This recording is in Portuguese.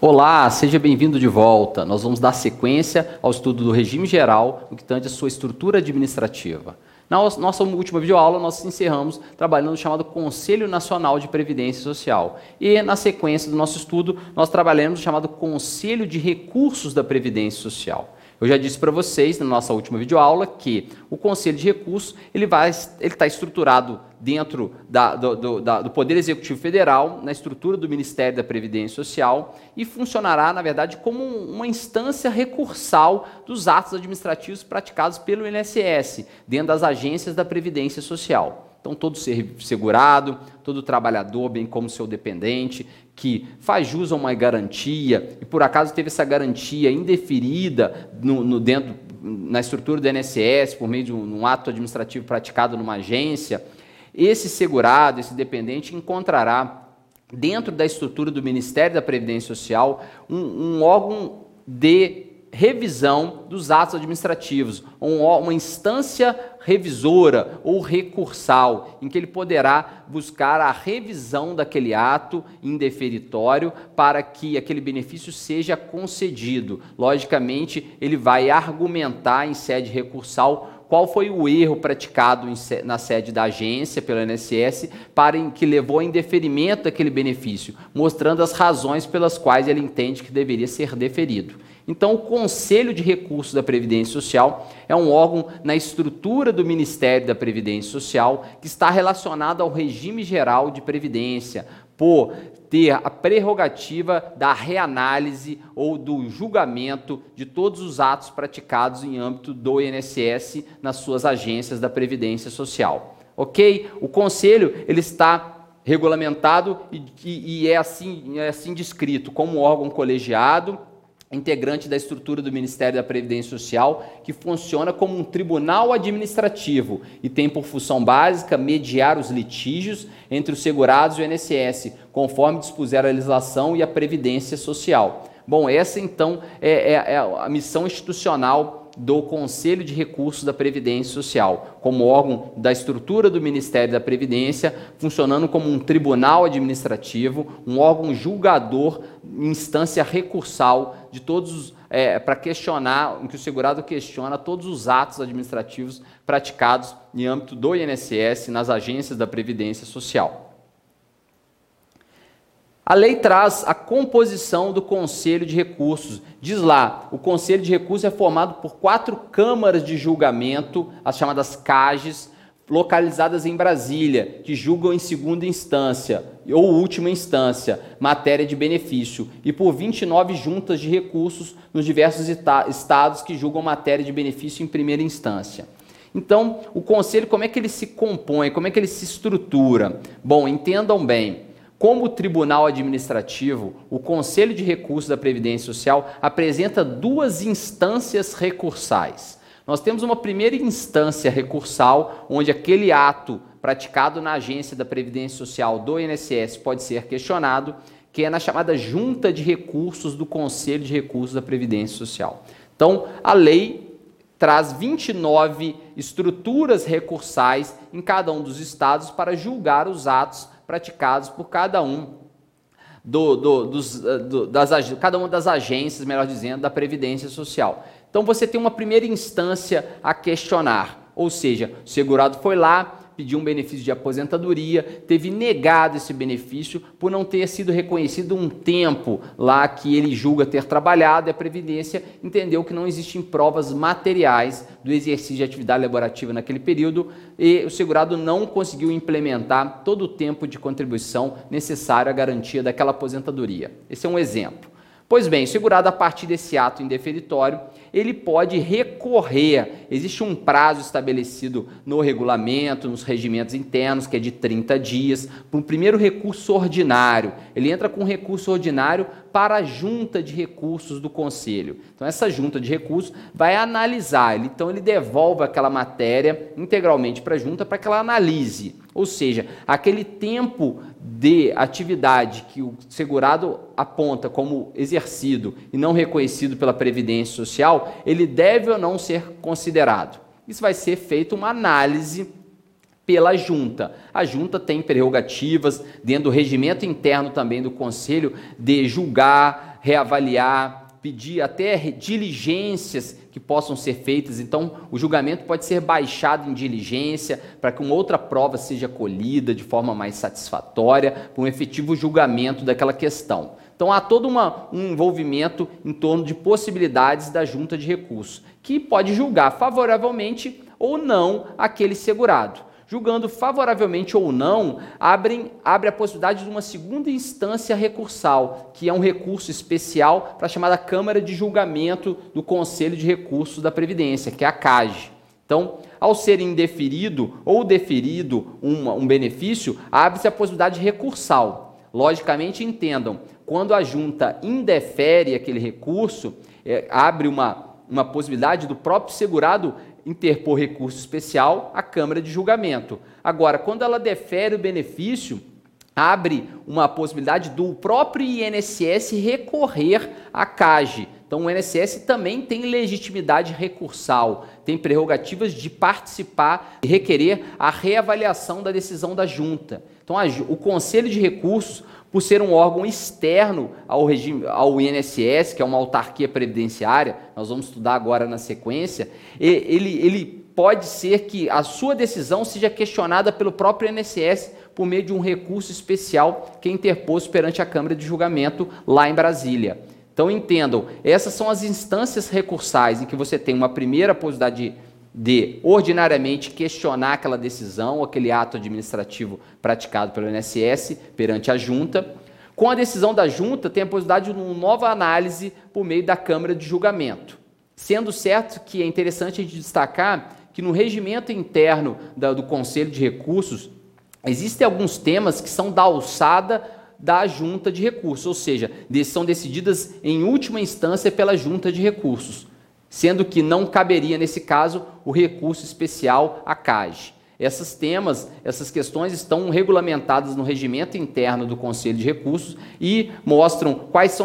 Olá, seja bem-vindo de volta. Nós vamos dar sequência ao estudo do regime geral no que tange a sua estrutura administrativa. Na nossa última videoaula, nós encerramos trabalhando no chamado Conselho Nacional de Previdência Social. E, na sequência do nosso estudo, nós trabalhamos no chamado Conselho de Recursos da Previdência Social. Eu já disse para vocês na nossa última videoaula que o Conselho de Recursos ele está estruturado dentro da, do, do, da, do, Poder Executivo Federal, na estrutura do Ministério da Previdência Social e funcionará, na verdade, como uma instância recursal dos atos administrativos praticados pelo INSS, dentro das agências da Previdência Social. Então, todo segurado, todo trabalhador, bem como seu dependente, que faz jus a uma garantia e por acaso teve essa garantia indeferida no, no dentro, na estrutura do INSS, por meio de um, um ato administrativo praticado numa agência, esse segurado, esse dependente, encontrará dentro da estrutura do Ministério da Previdência Social um, um órgão de revisão dos atos administrativos, uma instância revisora ou recursal, em que ele poderá buscar a revisão daquele ato indeferitório para que aquele benefício seja concedido. Logicamente, ele vai argumentar em sede recursal qual foi o erro praticado na sede da agência pelo INSS para que levou a indeferimento daquele benefício, mostrando as razões pelas quais ele entende que deveria ser deferido. Então, o Conselho de Recursos da Previdência Social é um órgão na estrutura do Ministério da Previdência Social que está relacionado ao regime geral de previdência, por ter a prerrogativa da reanálise ou do julgamento de todos os atos praticados em âmbito do INSS nas suas agências da Previdência Social. Ok? O Conselho ele está regulamentado e, e, e é, assim, é assim descrito como órgão colegiado integrante da estrutura do Ministério da Previdência Social, que funciona como um tribunal administrativo e tem por função básica mediar os litígios entre os segurados e o INSS, conforme dispuser a legislação e a Previdência Social. Bom, essa então é, é, é a missão institucional do Conselho de Recursos da Previdência Social, como órgão da estrutura do Ministério da Previdência, funcionando como um tribunal administrativo, um órgão julgador, instância recursal de todos é, para questionar, em que o segurado questiona todos os atos administrativos praticados em âmbito do INSS nas agências da Previdência Social. A lei traz a composição do Conselho de Recursos. Diz lá, o Conselho de Recursos é formado por quatro câmaras de julgamento, as chamadas CAGES, localizadas em Brasília, que julgam em segunda instância ou última instância matéria de benefício, e por 29 juntas de recursos nos diversos estados que julgam matéria de benefício em primeira instância. Então, o conselho, como é que ele se compõe, como é que ele se estrutura? Bom, entendam bem. Como tribunal administrativo, o Conselho de Recursos da Previdência Social apresenta duas instâncias recursais. Nós temos uma primeira instância recursal, onde aquele ato praticado na agência da Previdência Social do INSS pode ser questionado, que é na chamada Junta de Recursos do Conselho de Recursos da Previdência Social. Então, a lei traz 29 estruturas recursais em cada um dos estados para julgar os atos praticados por cada um do, do, dos, eh, do, das, cada uma das agências, melhor dizendo, da Previdência Social. Então você tem uma primeira instância a questionar, ou seja, o segurado foi lá, pediu um benefício de aposentadoria, teve negado esse benefício por não ter sido reconhecido um tempo lá que ele julga ter trabalhado e a Previdência entendeu que não existem provas materiais do exercício de atividade laborativa naquele período e o segurado não conseguiu implementar todo o tempo de contribuição necessário à garantia daquela aposentadoria. Esse é um exemplo. Pois bem, segurado a partir desse ato indeferitório, ele pode recorrer. Existe um prazo estabelecido no regulamento, nos regimentos internos, que é de 30 dias, para um primeiro recurso ordinário. Ele entra com recurso ordinário para a junta de recursos do conselho. Então, essa junta de recursos vai analisar, então, ele devolve aquela matéria integralmente para a junta para que ela analise. Ou seja, aquele tempo de atividade que o segurado aponta como exercido e não reconhecido pela Previdência Social, ele deve ou não ser considerado. Isso vai ser feita uma análise pela junta. A junta tem prerrogativas dentro do regimento interno também do conselho de julgar reavaliar, pedir até diligências que possam ser feitas. Então, o julgamento pode ser baixado em diligência para que uma outra prova seja colhida de forma mais satisfatória para um efetivo julgamento daquela questão. Então, há todo uma, um envolvimento em torno de possibilidades da junta de recursos, que pode julgar favoravelmente ou não aquele segurado julgando favoravelmente ou não, abrem, abre a possibilidade de uma segunda instância recursal, que é um recurso especial para a chamada Câmara de Julgamento do Conselho de Recursos da Previdência, que é a CAGE. Então, ao ser indeferido ou deferido um, um benefício, abre-se a possibilidade recursal. Logicamente, entendam, quando a junta indefere aquele recurso, é, abre uma, uma possibilidade do próprio segurado interpor recurso especial à Câmara de Julgamento. Agora, quando ela defere o benefício, abre uma possibilidade do próprio INSS recorrer à CAGE. Então, o INSS também tem legitimidade recursal, tem prerrogativas de participar e requerer a reavaliação da decisão da junta. Então, o Conselho de Recursos por ser um órgão externo ao, regime, ao INSS, que é uma autarquia previdenciária, nós vamos estudar agora na sequência, ele, ele pode ser que a sua decisão seja questionada pelo próprio INSS por meio de um recurso especial que é interposto perante a Câmara de Julgamento lá em Brasília. Então entendam, essas são as instâncias recursais em que você tem uma primeira possibilidade de de ordinariamente questionar aquela decisão, aquele ato administrativo praticado pelo INSS perante a junta. Com a decisão da junta, tem a possibilidade de uma nova análise por meio da Câmara de Julgamento. Sendo certo que é interessante a gente destacar que no regimento interno do Conselho de Recursos, existem alguns temas que são da alçada da junta de recursos, ou seja, são decididas em última instância pela junta de recursos sendo que não caberia, nesse caso, o recurso especial à CAGE. Esses temas, essas questões estão regulamentadas no regimento interno do Conselho de Recursos e mostram quais são